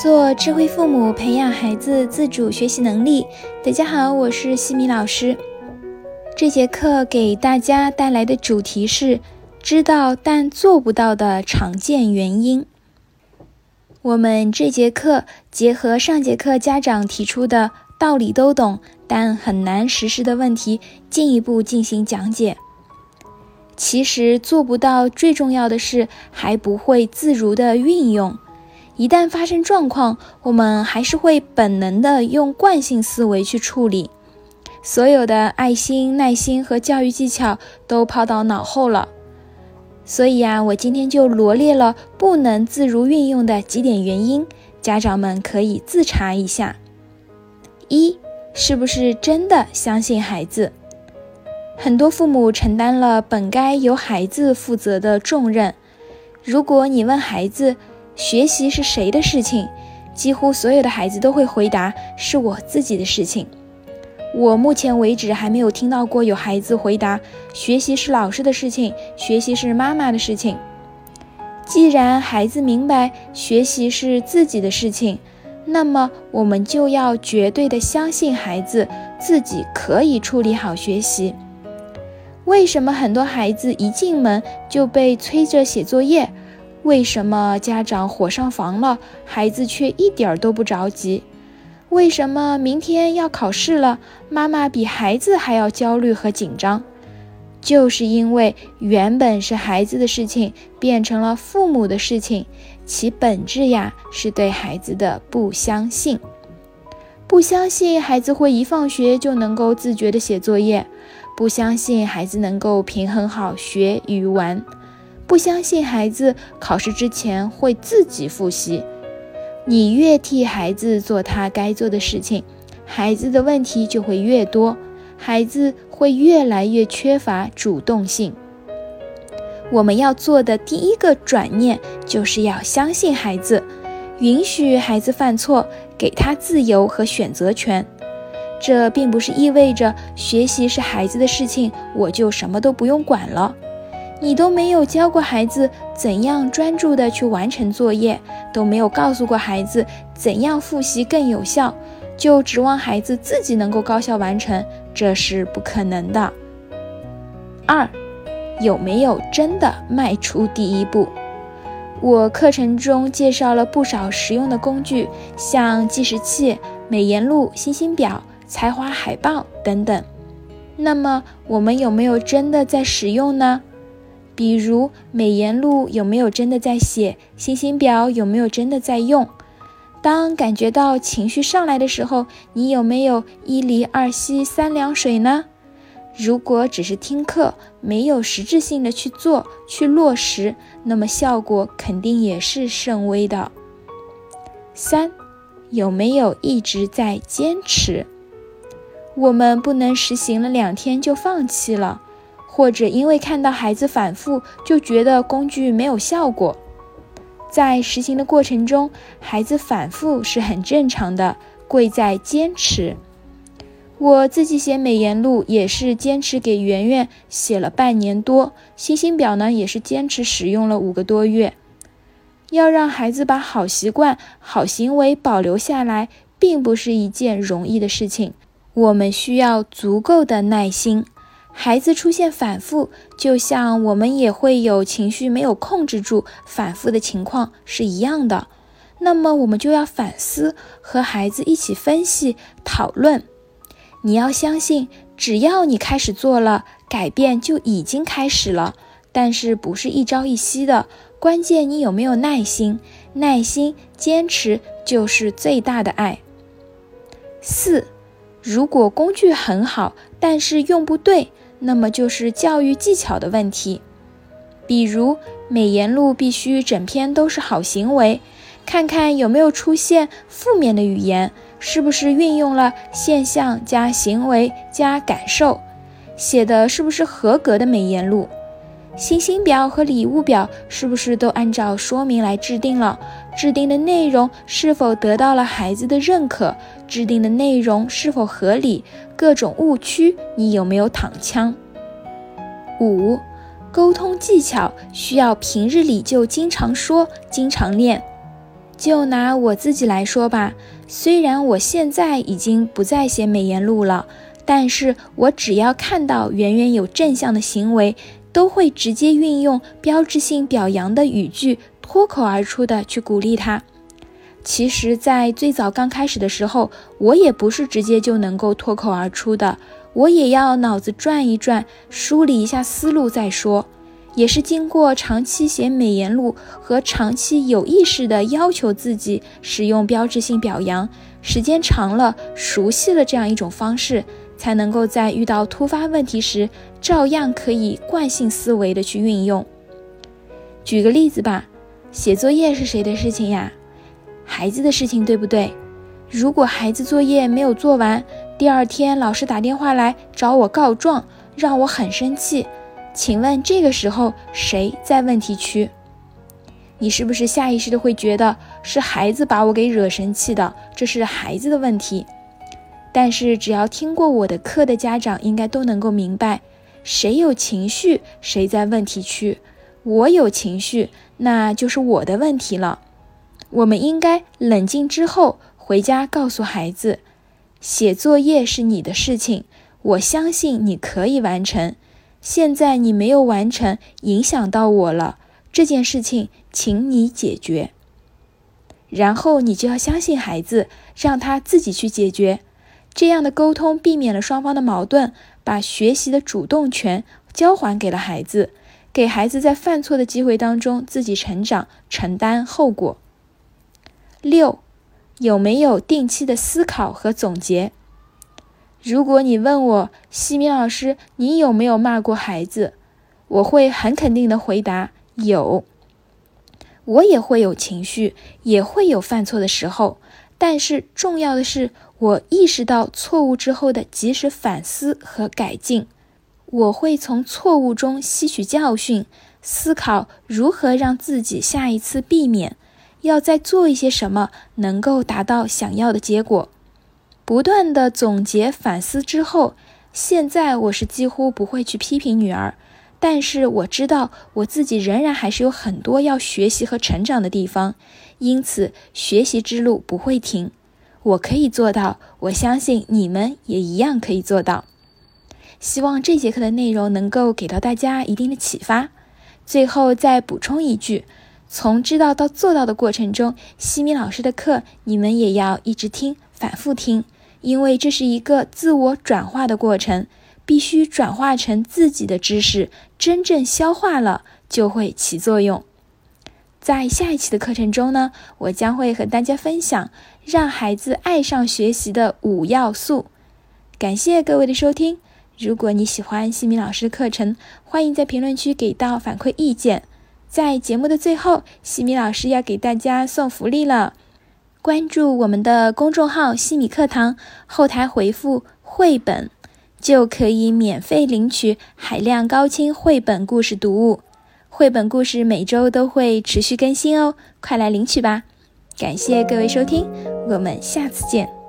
做智慧父母，培养孩子自主学习能力。大家好，我是西米老师。这节课给大家带来的主题是知道但做不到的常见原因。我们这节课结合上节课家长提出的道理都懂但很难实施的问题，进一步进行讲解。其实做不到最重要的是还不会自如的运用。一旦发生状况，我们还是会本能的用惯性思维去处理，所有的爱心、耐心和教育技巧都抛到脑后了。所以啊，我今天就罗列了不能自如运用的几点原因，家长们可以自查一下。一，是不是真的相信孩子？很多父母承担了本该由孩子负责的重任。如果你问孩子，学习是谁的事情？几乎所有的孩子都会回答是我自己的事情。我目前为止还没有听到过有孩子回答学习是老师的事情，学习是妈妈的事情。既然孩子明白学习是自己的事情，那么我们就要绝对的相信孩子自己可以处理好学习。为什么很多孩子一进门就被催着写作业？为什么家长火上房了，孩子却一点儿都不着急？为什么明天要考试了，妈妈比孩子还要焦虑和紧张？就是因为原本是孩子的事情变成了父母的事情，其本质呀是对孩子的不相信，不相信孩子会一放学就能够自觉的写作业，不相信孩子能够平衡好学与玩。不相信孩子考试之前会自己复习，你越替孩子做他该做的事情，孩子的问题就会越多，孩子会越来越缺乏主动性。我们要做的第一个转念，就是要相信孩子，允许孩子犯错，给他自由和选择权。这并不是意味着学习是孩子的事情，我就什么都不用管了。你都没有教过孩子怎样专注的去完成作业，都没有告诉过孩子怎样复习更有效，就指望孩子自己能够高效完成，这是不可能的。二，有没有真的迈出第一步？我课程中介绍了不少实用的工具，像计时器、美颜录、星星表、才华海报等等。那么我们有没有真的在使用呢？比如美颜录有没有真的在写？星星表有没有真的在用？当感觉到情绪上来的时候，你有没有一离二吸三凉水呢？如果只是听课，没有实质性的去做、去落实，那么效果肯定也是甚微的。三，有没有一直在坚持？我们不能实行了两天就放弃了。或者因为看到孩子反复，就觉得工具没有效果。在实行的过程中，孩子反复是很正常的，贵在坚持。我自己写美颜录也是坚持给圆圆写了半年多，星星表呢也是坚持使用了五个多月。要让孩子把好习惯、好行为保留下来，并不是一件容易的事情，我们需要足够的耐心。孩子出现反复，就像我们也会有情绪没有控制住反复的情况是一样的。那么我们就要反思，和孩子一起分析讨论。你要相信，只要你开始做了，改变就已经开始了。但是不是一朝一夕的，关键你有没有耐心？耐心坚持就是最大的爱。四，如果工具很好，但是用不对。那么就是教育技巧的问题，比如美言录必须整篇都是好行为，看看有没有出现负面的语言，是不是运用了现象加行为加感受，写的是不是合格的美言录。星星表和礼物表是不是都按照说明来制定了？制定的内容是否得到了孩子的认可？制定的内容是否合理？各种误区你有没有躺枪？五，沟通技巧需要平日里就经常说、经常练。就拿我自己来说吧，虽然我现在已经不再写美言录了，但是我只要看到圆圆有正向的行为，都会直接运用标志性表扬的语句，脱口而出的去鼓励他。其实，在最早刚开始的时候，我也不是直接就能够脱口而出的，我也要脑子转一转，梳理一下思路再说。也是经过长期写美言录和长期有意识的要求自己使用标志性表扬，时间长了，熟悉了这样一种方式，才能够在遇到突发问题时，照样可以惯性思维的去运用。举个例子吧，写作业是谁的事情呀？孩子的事情，对不对？如果孩子作业没有做完，第二天老师打电话来找我告状，让我很生气。请问这个时候谁在问题区？你是不是下意识的会觉得是孩子把我给惹生气的？这是孩子的问题。但是只要听过我的课的家长应该都能够明白，谁有情绪谁在问题区。我有情绪，那就是我的问题了。我们应该冷静之后回家告诉孩子，写作业是你的事情，我相信你可以完成。现在你没有完成，影响到我了。这件事情，请你解决。然后你就要相信孩子，让他自己去解决。这样的沟通避免了双方的矛盾，把学习的主动权交还给了孩子，给孩子在犯错的机会当中自己成长，承担后果。六，有没有定期的思考和总结？如果你问我，西米老师，你有没有骂过孩子？我会很肯定的回答有。我也会有情绪，也会有犯错的时候，但是重要的是，我意识到错误之后的及时反思和改进。我会从错误中吸取教训，思考如何让自己下一次避免，要再做一些什么，能够达到想要的结果。不断的总结反思之后，现在我是几乎不会去批评女儿，但是我知道我自己仍然还是有很多要学习和成长的地方，因此学习之路不会停。我可以做到，我相信你们也一样可以做到。希望这节课的内容能够给到大家一定的启发。最后再补充一句，从知道到做到的过程中，西米老师的课你们也要一直听，反复听。因为这是一个自我转化的过程，必须转化成自己的知识，真正消化了就会起作用。在下一期的课程中呢，我将会和大家分享让孩子爱上学习的五要素。感谢各位的收听。如果你喜欢西米老师的课程，欢迎在评论区给到反馈意见。在节目的最后，西米老师要给大家送福利了。关注我们的公众号“西米课堂”，后台回复“绘本”，就可以免费领取海量高清绘本故事读物。绘本故事每周都会持续更新哦，快来领取吧！感谢各位收听，我们下次见。